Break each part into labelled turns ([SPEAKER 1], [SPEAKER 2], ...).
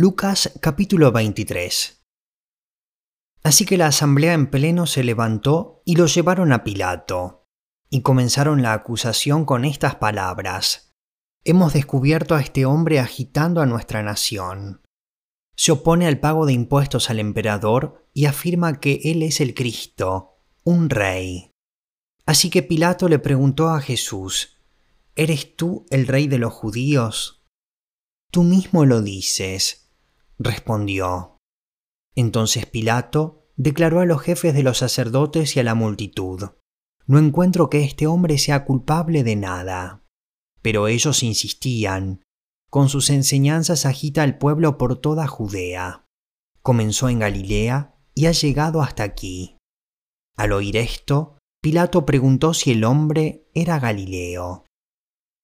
[SPEAKER 1] Lucas capítulo 23 Así que la asamblea en pleno se levantó y lo llevaron a Pilato, y comenzaron la acusación con estas palabras. Hemos descubierto a este hombre agitando a nuestra nación. Se opone al pago de impuestos al emperador y afirma que él es el Cristo, un rey. Así que Pilato le preguntó a Jesús, ¿Eres tú el rey de los judíos? Tú mismo lo dices respondió. Entonces Pilato declaró a los jefes de los sacerdotes y a la multitud, No encuentro que este hombre sea culpable de nada. Pero ellos insistían, con sus enseñanzas agita al pueblo por toda Judea. Comenzó en Galilea y ha llegado hasta aquí. Al oír esto, Pilato preguntó si el hombre era Galileo.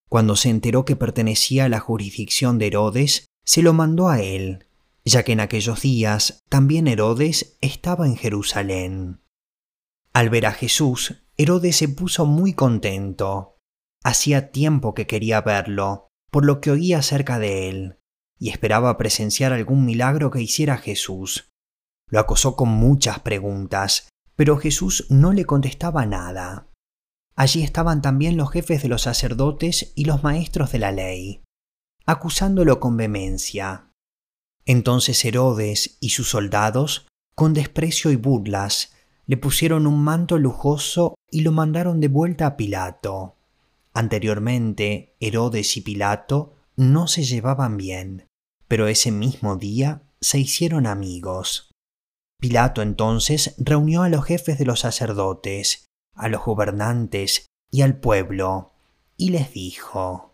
[SPEAKER 1] Cuando se enteró que pertenecía a la jurisdicción de Herodes, se lo mandó a él ya que en aquellos días también Herodes estaba en Jerusalén. Al ver a Jesús, Herodes se puso muy contento. Hacía tiempo que quería verlo, por lo que oía acerca de él, y esperaba presenciar algún milagro que hiciera Jesús. Lo acosó con muchas preguntas, pero Jesús no le contestaba nada. Allí estaban también los jefes de los sacerdotes y los maestros de la ley, acusándolo con vehemencia. Entonces Herodes y sus soldados, con desprecio y burlas, le pusieron un manto lujoso y lo mandaron de vuelta a Pilato. Anteriormente, Herodes y Pilato no se llevaban bien, pero ese mismo día se hicieron amigos. Pilato entonces reunió a los jefes de los sacerdotes, a los gobernantes y al pueblo, y les dijo,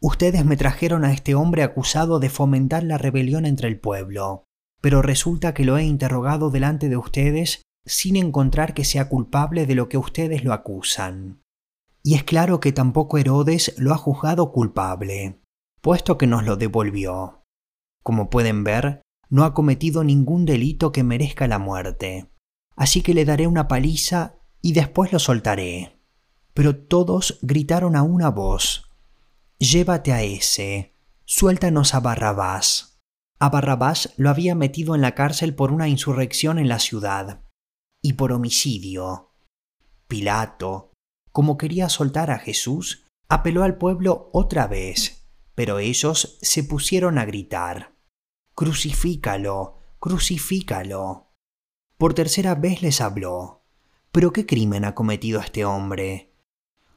[SPEAKER 1] Ustedes me trajeron a este hombre acusado de fomentar la rebelión entre el pueblo, pero resulta que lo he interrogado delante de ustedes sin encontrar que sea culpable de lo que ustedes lo acusan. Y es claro que tampoco Herodes lo ha juzgado culpable, puesto que nos lo devolvió. Como pueden ver, no ha cometido ningún delito que merezca la muerte. Así que le daré una paliza y después lo soltaré. Pero todos gritaron a una voz, Llévate a ese, suéltanos a Barrabás. A Barrabás lo había metido en la cárcel por una insurrección en la ciudad y por homicidio. Pilato, como quería soltar a Jesús, apeló al pueblo otra vez, pero ellos se pusieron a gritar, Crucifícalo, crucifícalo. Por tercera vez les habló, ¿pero qué crimen ha cometido este hombre?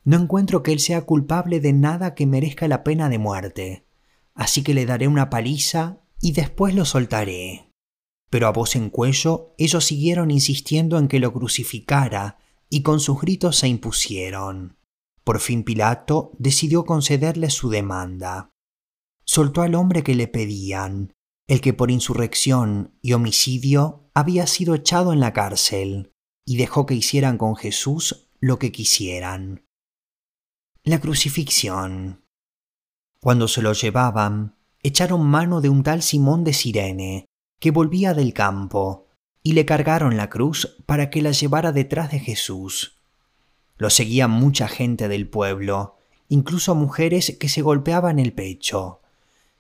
[SPEAKER 1] No encuentro que él sea culpable de nada que merezca la pena de muerte, así que le daré una paliza y después lo soltaré. Pero a voz en cuello ellos siguieron insistiendo en que lo crucificara y con sus gritos se impusieron. Por fin Pilato decidió concederle su demanda. Soltó al hombre que le pedían, el que por insurrección y homicidio había sido echado en la cárcel, y dejó que hicieran con Jesús lo que quisieran. La crucifixión. Cuando se lo llevaban, echaron mano de un tal Simón de Sirene, que volvía del campo, y le cargaron la cruz para que la llevara detrás de Jesús. Lo seguía mucha gente del pueblo, incluso mujeres que se golpeaban el pecho.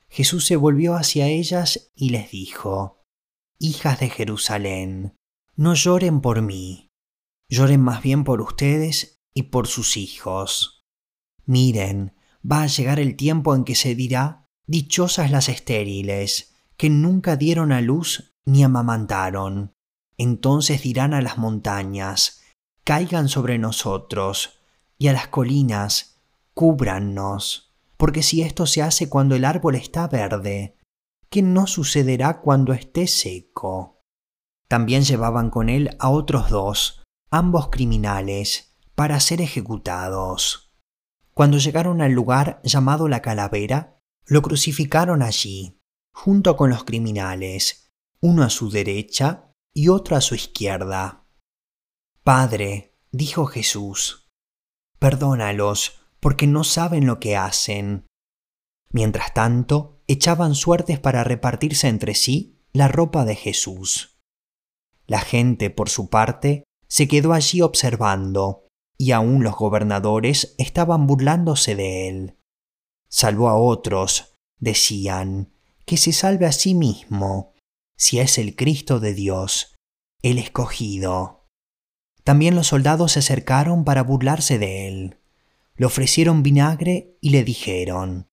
[SPEAKER 1] Jesús se volvió hacia ellas y les dijo, Hijas de Jerusalén, no lloren por mí, lloren más bien por ustedes y por sus hijos. Miren, va a llegar el tiempo en que se dirá, dichosas las estériles, que nunca dieron a luz ni amamantaron. Entonces dirán a las montañas, caigan sobre nosotros, y a las colinas, cúbrannos, porque si esto se hace cuando el árbol está verde, ¿qué no sucederá cuando esté seco? También llevaban con él a otros dos, ambos criminales, para ser ejecutados. Cuando llegaron al lugar llamado la calavera, lo crucificaron allí, junto con los criminales, uno a su derecha y otro a su izquierda. Padre, dijo Jesús, perdónalos, porque no saben lo que hacen. Mientras tanto, echaban suertes para repartirse entre sí la ropa de Jesús. La gente, por su parte, se quedó allí observando, y aún los gobernadores estaban burlándose de él. Salvó a otros, decían, que se salve a sí mismo, si es el Cristo de Dios, el escogido. También los soldados se acercaron para burlarse de él. Le ofrecieron vinagre y le dijeron,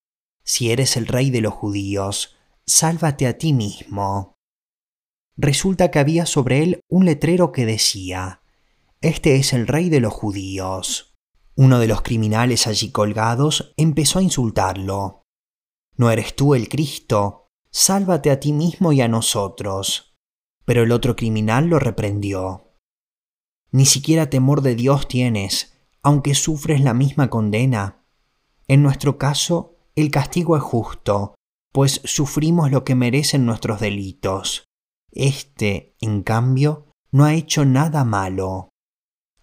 [SPEAKER 1] Si eres el rey de los judíos, sálvate a ti mismo. Resulta que había sobre él un letrero que decía, Este es el rey de los judíos. Uno de los criminales allí colgados empezó a insultarlo. ¿No eres tú el Cristo? Sálvate a ti mismo y a nosotros. Pero el otro criminal lo reprendió. Ni siquiera temor de Dios tienes, aunque sufres la misma condena. En nuestro caso, el castigo es justo, pues sufrimos lo que merecen nuestros delitos. Este, en cambio, no ha hecho nada malo.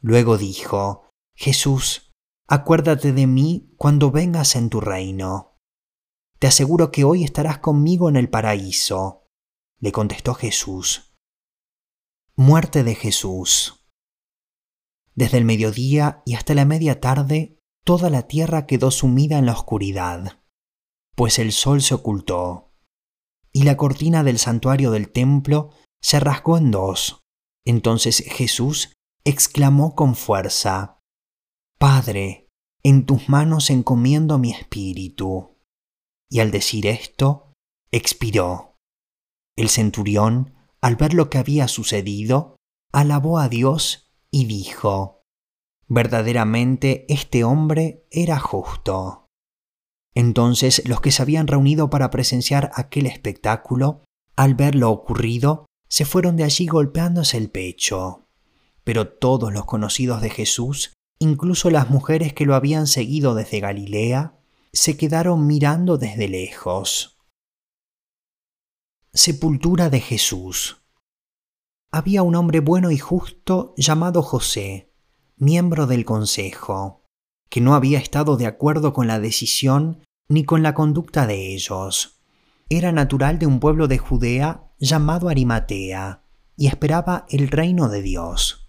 [SPEAKER 1] Luego dijo, Jesús, acuérdate de mí cuando vengas en tu reino. Te aseguro que hoy estarás conmigo en el paraíso. Le contestó Jesús. Muerte de Jesús. Desde el mediodía y hasta la media tarde, toda la tierra quedó sumida en la oscuridad, pues el sol se ocultó, y la cortina del santuario del templo se rasgó en dos. Entonces Jesús exclamó con fuerza, Padre, en tus manos encomiendo mi espíritu. Y al decir esto, expiró. El centurión, al ver lo que había sucedido, alabó a Dios y dijo, verdaderamente este hombre era justo. Entonces los que se habían reunido para presenciar aquel espectáculo, al ver lo ocurrido, se fueron de allí golpeándose el pecho. Pero todos los conocidos de Jesús, incluso las mujeres que lo habían seguido desde Galilea, se quedaron mirando desde lejos. Sepultura de Jesús había un hombre bueno y justo llamado José, miembro del Consejo, que no había estado de acuerdo con la decisión ni con la conducta de ellos. Era natural de un pueblo de Judea llamado Arimatea, y esperaba el reino de Dios.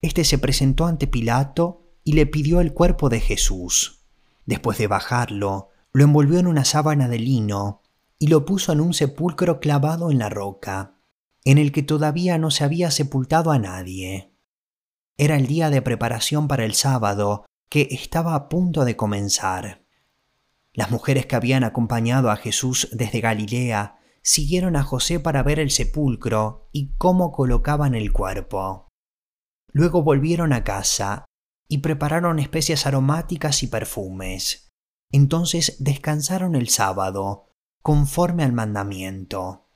[SPEAKER 1] Este se presentó ante Pilato y le pidió el cuerpo de Jesús. Después de bajarlo, lo envolvió en una sábana de lino y lo puso en un sepulcro clavado en la roca en el que todavía no se había sepultado a nadie. Era el día de preparación para el sábado, que estaba a punto de comenzar. Las mujeres que habían acompañado a Jesús desde Galilea siguieron a José para ver el sepulcro y cómo colocaban el cuerpo. Luego volvieron a casa y prepararon especias aromáticas y perfumes. Entonces descansaron el sábado, conforme al mandamiento.